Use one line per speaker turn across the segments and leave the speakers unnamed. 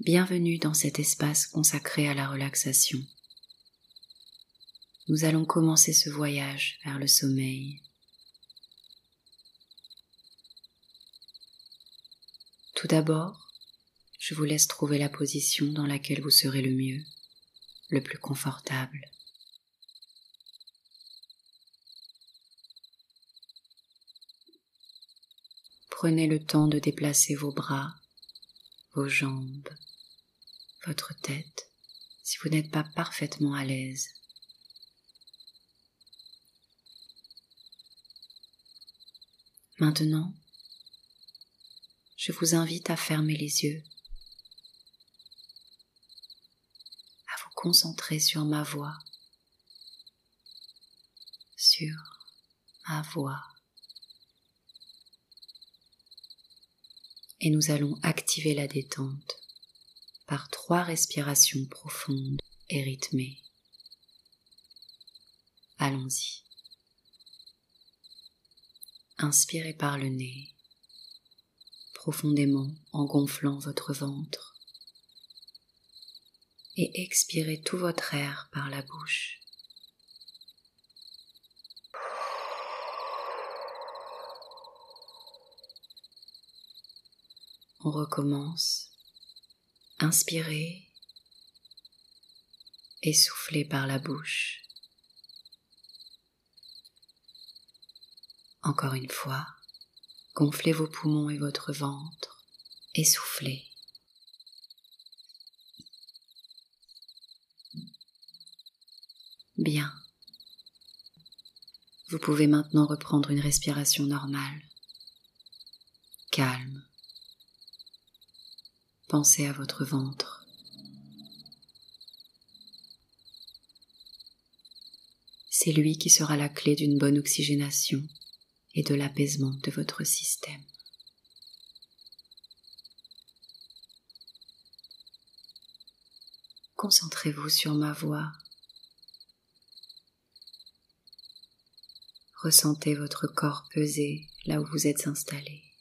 Bienvenue dans cet espace consacré à la relaxation. Nous allons commencer ce voyage vers le sommeil. Tout d'abord, je vous laisse trouver la position dans laquelle vous serez le mieux, le plus confortable. Prenez le temps de déplacer vos bras, vos jambes, votre tête si vous n'êtes pas parfaitement à l'aise. Maintenant, je vous invite à fermer les yeux, à vous concentrer sur ma voix, sur ma voix. Et nous allons activer la détente par trois respirations profondes et rythmées. Allons-y. Inspirez par le nez, profondément en gonflant votre ventre, et expirez tout votre air par la bouche. On recommence Inspirez et soufflez par la bouche. Encore une fois, gonflez vos poumons et votre ventre et soufflez. Bien. Vous pouvez maintenant reprendre une respiration normale, calme Pensez à votre ventre. C'est lui qui sera la clé d'une bonne oxygénation et de l'apaisement de votre système. Concentrez-vous sur ma voix. Ressentez votre corps peser là où vous êtes installé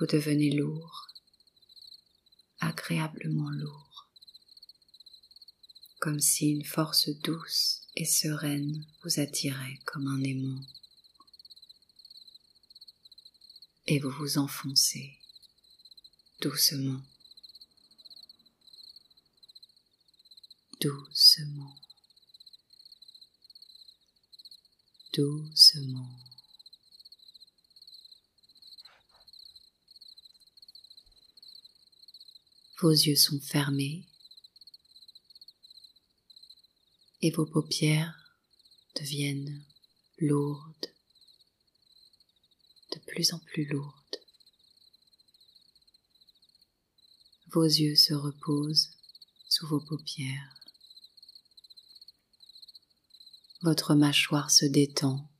vous devenez lourd, agréablement lourd, comme si une force douce et sereine vous attirait comme un aimant. Et vous vous enfoncez doucement, doucement, doucement. Vos yeux sont fermés et vos paupières deviennent lourdes, de plus en plus lourdes. Vos yeux se reposent sous vos paupières. Votre mâchoire se détend,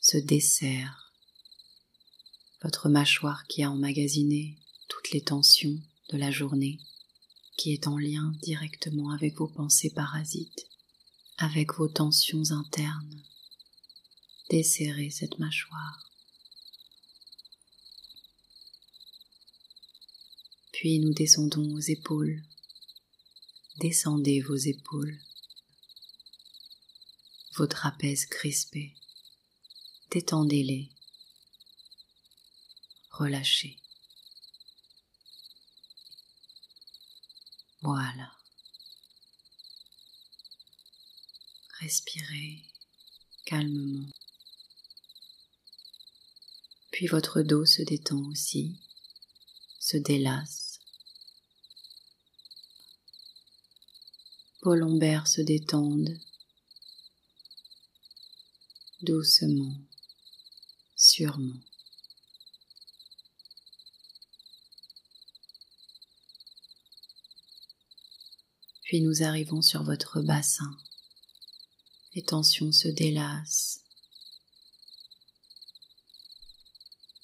se desserre. Votre mâchoire qui a emmagasiné toutes les tensions la journée qui est en lien directement avec vos pensées parasites, avec vos tensions internes. Desserrez cette mâchoire. Puis nous descendons aux épaules. Descendez vos épaules. Vos trapèzes crispés. Détendez-les. Relâchez. Voilà. Respirez calmement. Puis votre dos se détend aussi, se délasse. Vos lombaires se détendent doucement, sûrement. Puis nous arrivons sur votre bassin. Les tensions se délassent.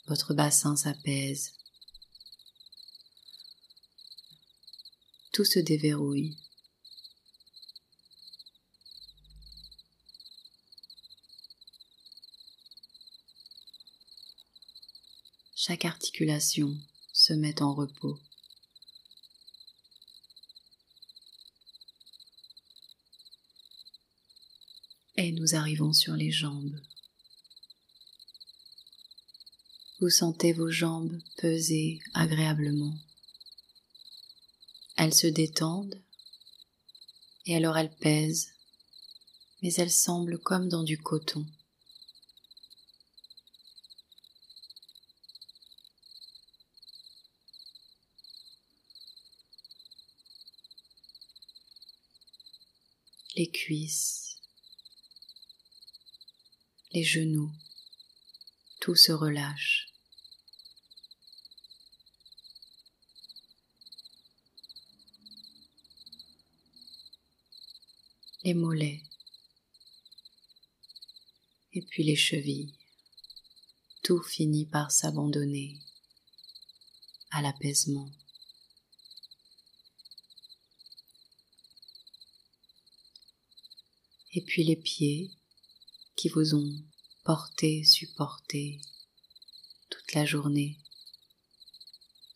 Votre bassin s'apaise. Tout se déverrouille. Chaque articulation se met en repos. Et nous arrivons sur les jambes. Vous sentez vos jambes peser agréablement. Elles se détendent et alors elles pèsent, mais elles semblent comme dans du coton. Les cuisses, les genoux, tout se relâche. les mollets et puis les chevilles. Tout finit par s'abandonner à l'apaisement. Et puis les pieds qui vous ont porté, supporté toute la journée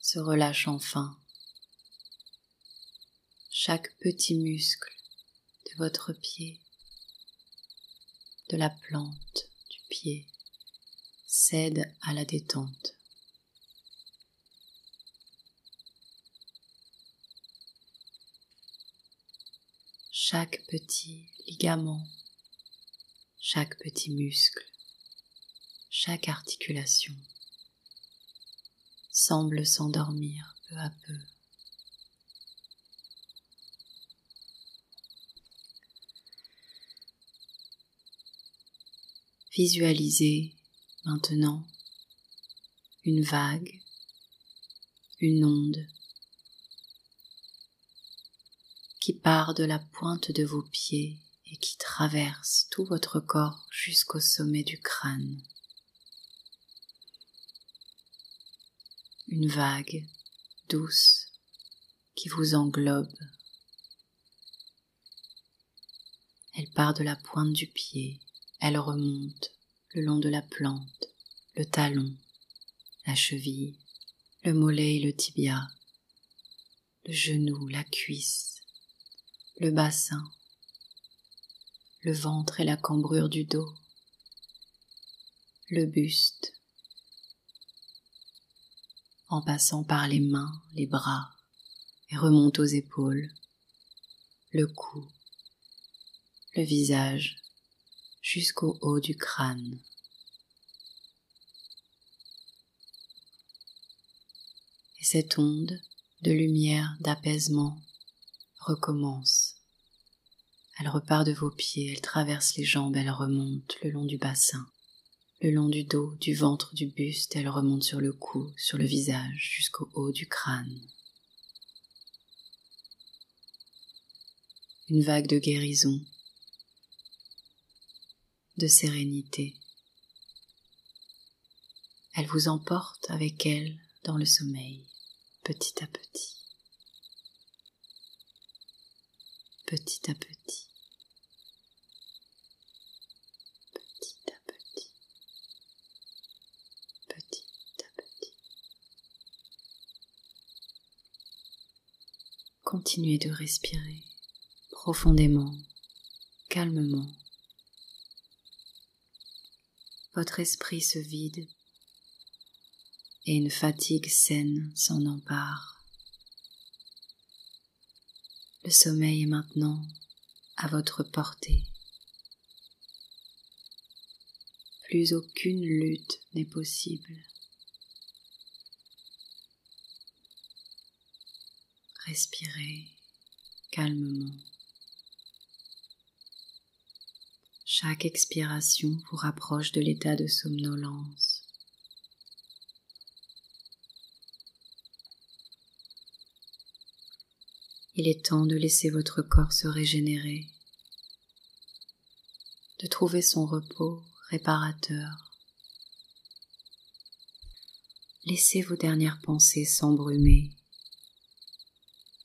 se relâchent enfin. Chaque petit muscle de votre pied, de la plante du pied, cède à la détente. Chaque petit ligament, chaque petit muscle, chaque articulation semble s'endormir peu à peu. Visualisez maintenant une vague, une onde qui part de la pointe de vos pieds et qui traverse tout votre corps jusqu'au sommet du crâne. Une vague douce qui vous englobe. Elle part de la pointe du pied elle remonte le long de la plante, le talon, la cheville, le mollet et le tibia, le genou, la cuisse, le bassin, le ventre et la cambrure du dos, le buste, en passant par les mains, les bras, et remonte aux épaules, le cou, le visage, jusqu'au haut du crâne. Et cette onde de lumière, d'apaisement recommence. Elle repart de vos pieds, elle traverse les jambes, elle remonte le long du bassin, le long du dos, du ventre, du buste, elle remonte sur le cou, sur le visage, jusqu'au haut du crâne. Une vague de guérison de sérénité. Elle vous emporte avec elle dans le sommeil, petit à petit, petit à petit. Continuez de respirer profondément, calmement votre esprit se vide et une fatigue saine s'en empare. Le sommeil est maintenant à votre portée. Plus aucune lutte n'est possible. Respirez calmement. Chaque expiration vous rapproche de l'état de somnolence. Il est temps de laisser votre corps se régénérer, de trouver son repos réparateur. Laissez vos dernières pensées s'embrumer,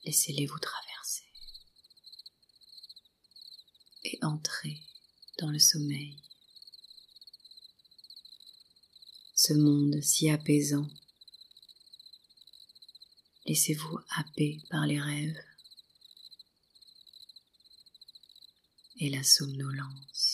laissez-les vous traverser et entrez dans le sommeil. Ce monde si apaisant, Laissez-vous happer par les rêves et la somnolence.